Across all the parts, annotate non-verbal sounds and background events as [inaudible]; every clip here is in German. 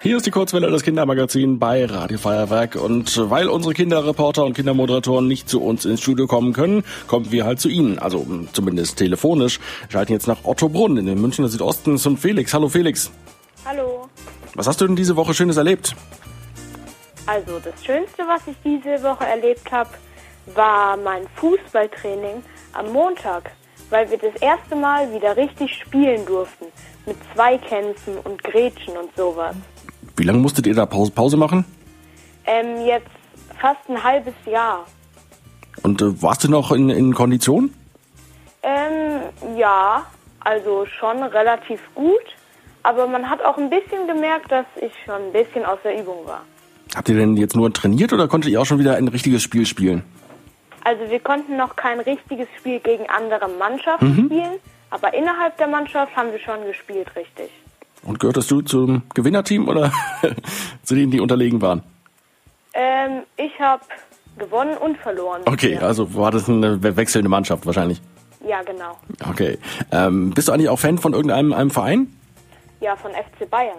Hier ist die Kurzwelle das Kindermagazin bei Radio Feuerwerk und weil unsere Kinderreporter und Kindermoderatoren nicht zu uns ins Studio kommen können, kommen wir halt zu Ihnen, also zumindest telefonisch. Wir schalten jetzt nach Ottobrunn in den Münchner Südosten zum Felix. Hallo Felix. Hallo. Was hast du denn diese Woche Schönes erlebt? Also das Schönste, was ich diese Woche erlebt habe, war mein Fußballtraining am Montag, weil wir das erste Mal wieder richtig spielen durften mit Zweikämpfen und Gretchen und sowas. Wie lange musstet ihr da Pause, Pause machen? Ähm, jetzt fast ein halbes Jahr. Und äh, warst du noch in, in Kondition? Ähm, ja, also schon relativ gut. Aber man hat auch ein bisschen gemerkt, dass ich schon ein bisschen aus der Übung war. Habt ihr denn jetzt nur trainiert oder konntet ihr auch schon wieder ein richtiges Spiel spielen? Also wir konnten noch kein richtiges Spiel gegen andere Mannschaften Mhm. spielen, aber innerhalb der Mannschaft haben wir schon gespielt, richtig. Und gehörtest du zum Gewinnerteam oder [laughs] zu denen, die unterlegen waren? Ähm, ich habe gewonnen und verloren. Okay, Ja. also war das eine we- wechselnde Mannschaft wahrscheinlich. Ja, genau. Okay. Ähm, bist du eigentlich auch Fan von irgendeinem einem Verein? Ja, von FC Bayern.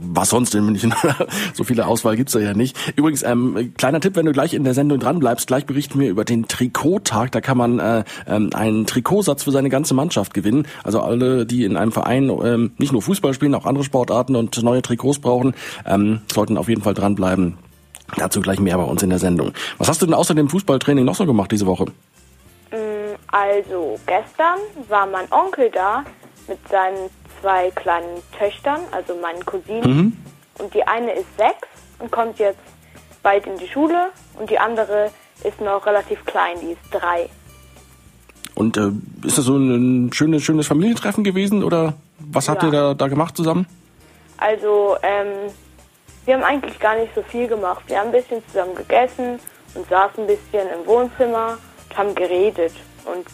Was sonst in München? [laughs] so viele Auswahl gibt's da ja nicht. Übrigens, ähm, kleiner Tipp, wenn du gleich in der Sendung dran bleibst, gleich berichten wir über den Trikottag. Da kann man äh, ähm, einen Trikotsatz für seine ganze Mannschaft gewinnen. Also alle, die in einem Verein ähm, nicht nur Fußball spielen, auch andere Sportarten und neue Trikots brauchen, ähm, sollten auf jeden Fall dranbleiben. Dazu gleich mehr bei uns in der Sendung. Was hast du denn außer dem Fußballtraining noch so gemacht diese Woche? Also gestern war mein Onkel da mit seinen zwei kleinen Töchtern, also meinen Cousinen. Und die eine ist sechs und kommt jetzt bald in die Schule und die andere ist noch relativ klein, die ist drei. Und äh, ist das so ein schönes, schönes Familientreffen gewesen oder was habt Ja. ihr da, da gemacht zusammen? Also, ähm, wir haben eigentlich gar nicht so viel gemacht. Wir haben ein bisschen zusammen gegessen und saßen ein bisschen im Wohnzimmer und haben geredet und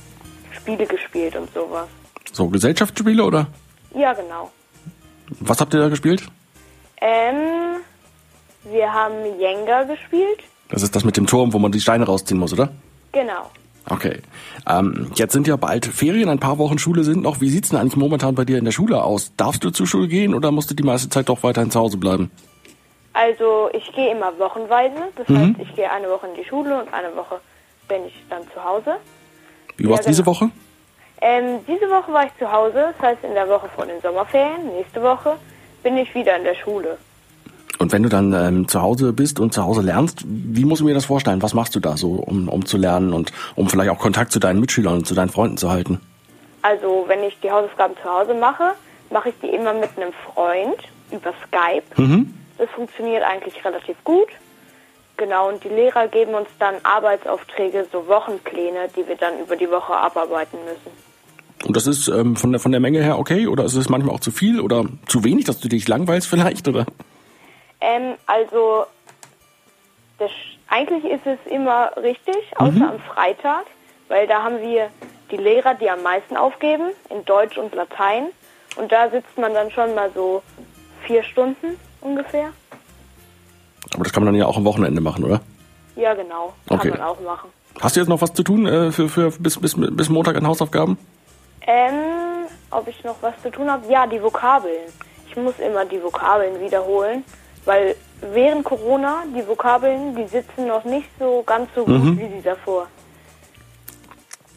Spiele gespielt und sowas. So Gesellschaftsspiele oder Ja, genau. was habt ihr da gespielt? Ähm, wir haben Jenga gespielt. Das ist das mit dem Turm, wo man die Steine rausziehen muss, oder? Genau. Okay. Ähm, jetzt sind ja bald Ferien, ein paar Wochen Schule sind noch. Wie sieht's denn eigentlich momentan bei dir in der Schule aus? Darfst du zur Schule gehen oder musst du die meiste Zeit doch weiterhin zu Hause bleiben? Also, ich gehe immer wochenweise. Das heißt, ich gehe eine Woche in die Schule und eine Woche bin ich dann zu Hause. Wie war's Ja, diese genau. Woche? Ähm, diese Woche war ich zu Hause. Das heißt, in der Woche vor den Sommerferien, nächste Woche, bin ich wieder in der Schule. Und wenn du dann ähm, zu Hause bist und zu Hause lernst, wie muss ich mir das vorstellen? Was machst du da so, um, um zu lernen und um vielleicht auch Kontakt zu deinen Mitschülern und zu deinen Freunden zu halten? Also, wenn ich die Hausaufgaben zu Hause mache, mache ich die immer mit einem Freund über Skype. Mhm. Das funktioniert eigentlich relativ gut. Genau, und die Lehrer geben uns dann Arbeitsaufträge, so Wochenpläne, die wir dann über die Woche abarbeiten müssen. Und das ist ähm, von, der, von der Menge her okay oder ist es manchmal auch zu viel oder zu wenig, dass du dich langweilst vielleicht? Oder? Ähm, also, das, eigentlich ist es immer richtig, außer am Freitag, weil da haben wir die Lehrer, die am meisten aufgeben, in Deutsch und Latein. Und da sitzt man dann schon mal so vier Stunden ungefähr. Aber das kann man dann ja auch am Wochenende machen, oder? Ja, genau. Kann Okay. man auch machen. Hast du jetzt noch was zu tun äh, für, für bis, bis, bis Montag an Hausaufgaben? Ähm, ob ich noch was zu tun habe? Ja, die Vokabeln. Ich muss immer die Vokabeln wiederholen, weil während Corona die Vokabeln, die sitzen noch nicht so ganz so gut wie die davor.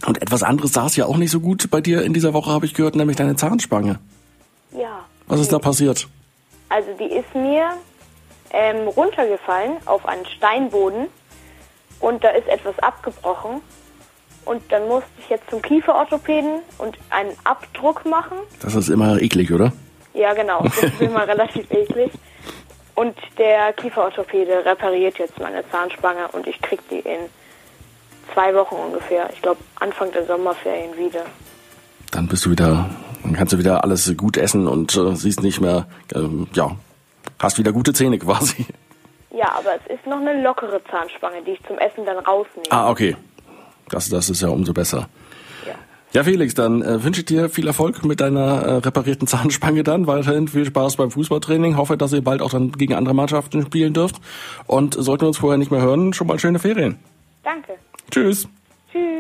Und etwas anderes saß ja auch nicht so gut bei dir in dieser Woche, habe ich gehört, nämlich deine Zahnspange. Ja. Was ist da passiert? Also die ist mir ähm, runtergefallen auf einen Steinboden und da ist etwas abgebrochen. Und dann musste ich jetzt zum Kieferorthopäden und einen Abdruck machen. Das ist immer eklig, oder? Ja, genau. Das ist immer [laughs] relativ eklig. Und der Kieferorthopäde repariert jetzt meine Zahnspange und ich krieg die in zwei Wochen ungefähr. Ich glaube Anfang der Sommerferien wieder. Dann bist du wieder, dann kannst du wieder alles gut essen und äh, siehst nicht mehr, ähm, ja, hast wieder gute Zähne quasi. Ja, aber es ist noch eine lockere Zahnspange, die ich zum Essen dann rausnehme. Ah, okay. Das, das ist ja umso besser. Ja. Ja, Felix, dann äh, wünsche ich dir viel Erfolg mit deiner äh, reparierten Zahnspange dann. Weiterhin viel Spaß beim Fußballtraining. Hoffe, dass ihr bald auch dann gegen andere Mannschaften spielen dürft. Und sollten wir uns vorher nicht mehr hören, schon mal schöne Ferien. Danke. Tschüss. Tschüss.